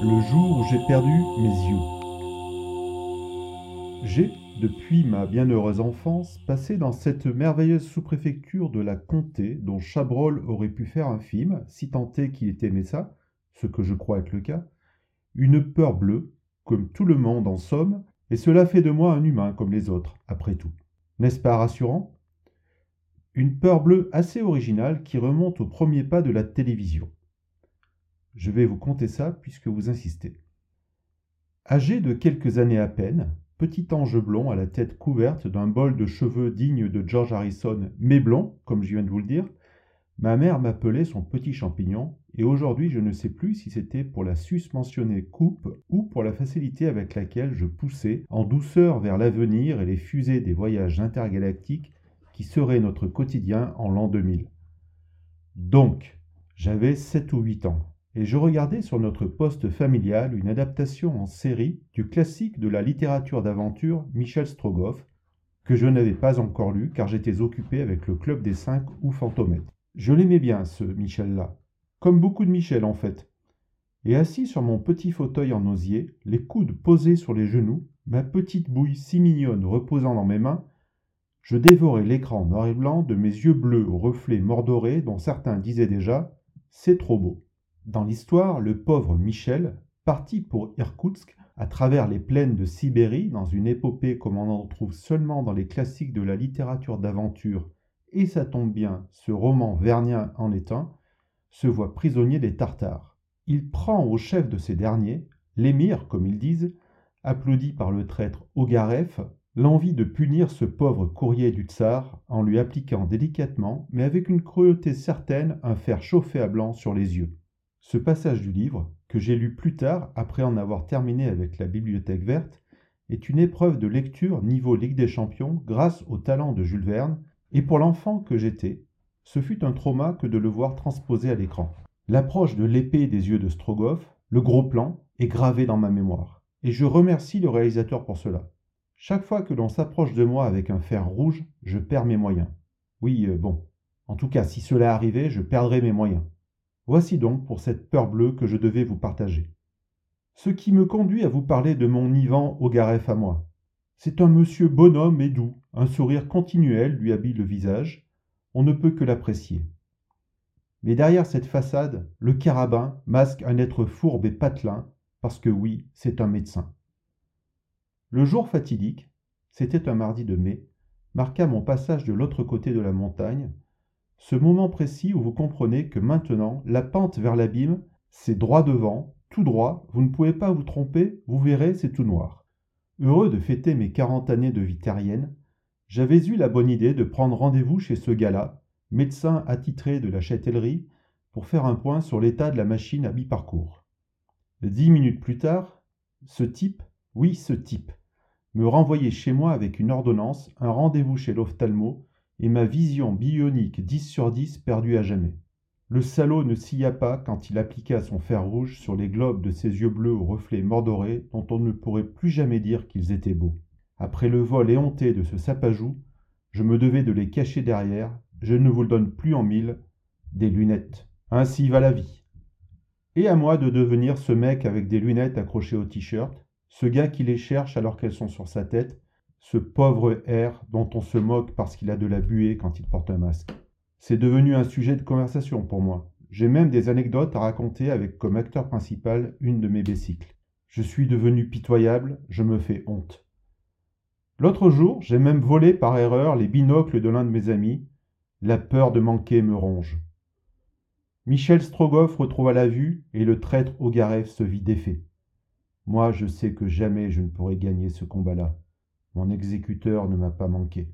Le jour où j'ai perdu mes yeux. J'ai, depuis ma bienheureuse enfance, passé dans cette merveilleuse sous-préfecture de la Comté dont Chabrol aurait pu faire un film, si tant est qu'il ait aimé ça, ce que je crois être le cas, une peur bleue, comme tout le monde en somme, et cela fait de moi un humain comme les autres, après tout. N'est-ce pas rassurant? Une peur bleue assez originale qui remonte au premier pas de la télévision. Je vais vous conter ça puisque vous insistez. Âgé de quelques années à peine, petit ange blond à la tête couverte d'un bol de cheveux digne de George Harrison, mais blond, comme je viens de vous le dire, ma mère m'appelait son petit champignon, et aujourd'hui je ne sais plus si c'était pour la susmentionnée coupe ou pour la facilité avec laquelle je poussais en douceur vers l'avenir et les fusées des voyages intergalactiques qui seraient notre quotidien en l'an 2000. Donc, j'avais 7 ou 8 ans et je regardais sur notre poste familial une adaptation en série du classique de la littérature d'aventure Michel Strogoff, que je n'avais pas encore lu car j'étais occupé avec le Club des Cinq ou Fantomètre. Je l'aimais bien, ce Michel-là, comme beaucoup de Michel en fait. Et assis sur mon petit fauteuil en osier, les coudes posés sur les genoux, ma petite bouille si mignonne reposant dans mes mains, je dévorais l'écran noir et blanc de mes yeux bleus aux reflets mordorés dont certains disaient déjà C'est trop beau. Dans l'histoire, le pauvre Michel, parti pour Irkoutsk, à travers les plaines de Sibérie, dans une épopée comme on en trouve seulement dans les classiques de la littérature d'aventure, et ça tombe bien, ce roman vernien en est un, se voit prisonnier des Tartares. Il prend au chef de ces derniers, l'émir comme ils disent, applaudi par le traître Ogareff, l'envie de punir ce pauvre courrier du tsar en lui appliquant délicatement, mais avec une cruauté certaine, un fer chauffé à blanc sur les yeux. Ce passage du livre, que j'ai lu plus tard après en avoir terminé avec la Bibliothèque verte, est une épreuve de lecture niveau Ligue des Champions grâce au talent de Jules Verne, et pour l'enfant que j'étais, ce fut un trauma que de le voir transposé à l'écran. L'approche de l'épée des yeux de Strogoff, le gros plan, est gravé dans ma mémoire, et je remercie le réalisateur pour cela. Chaque fois que l'on s'approche de moi avec un fer rouge, je perds mes moyens. Oui, euh, bon. En tout cas, si cela arrivait, je perdrais mes moyens. Voici donc pour cette peur bleue que je devais vous partager. Ce qui me conduit à vous parler de mon Ivan Ogareff à moi. C'est un monsieur bonhomme et doux, un sourire continuel lui habille le visage, on ne peut que l'apprécier. Mais derrière cette façade, le carabin masque un être fourbe et patelin, parce que oui, c'est un médecin. Le jour fatidique, c'était un mardi de mai, marqua mon passage de l'autre côté de la montagne, ce moment précis où vous comprenez que maintenant, la pente vers l'abîme, c'est droit devant, tout droit, vous ne pouvez pas vous tromper, vous verrez, c'est tout noir. Heureux de fêter mes quarante années de vie terrienne, j'avais eu la bonne idée de prendre rendez-vous chez ce gars-là, médecin attitré de la châtellerie, pour faire un point sur l'état de la machine à mi-parcours. Dix minutes plus tard, ce type, oui ce type, me renvoyait chez moi avec une ordonnance, un rendez-vous chez l'ophtalmo et ma vision bionique 10 sur 10 perdue à jamais. Le salaud ne scia pas quand il appliqua son fer rouge sur les globes de ses yeux bleus aux reflets mordorés dont on ne pourrait plus jamais dire qu'ils étaient beaux. Après le vol éhonté de ce sapajou, je me devais de les cacher derrière, je ne vous le donne plus en mille, des lunettes. Ainsi va la vie. Et à moi de devenir ce mec avec des lunettes accrochées au t-shirt, ce gars qui les cherche alors qu'elles sont sur sa tête, ce pauvre R dont on se moque parce qu'il a de la buée quand il porte un masque. C'est devenu un sujet de conversation pour moi. J'ai même des anecdotes à raconter avec comme acteur principal une de mes bicycles. Je suis devenu pitoyable, je me fais honte. L'autre jour, j'ai même volé par erreur les binocles de l'un de mes amis. La peur de manquer me ronge. Michel Strogoff retrouva la vue et le traître Ogarev se vit défait. Moi, je sais que jamais je ne pourrai gagner ce combat-là. Mon exécuteur ne m'a pas manqué.